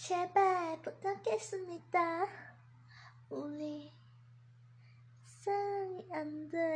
제발 부탁했습니다. 우리 사랑이 안 돼.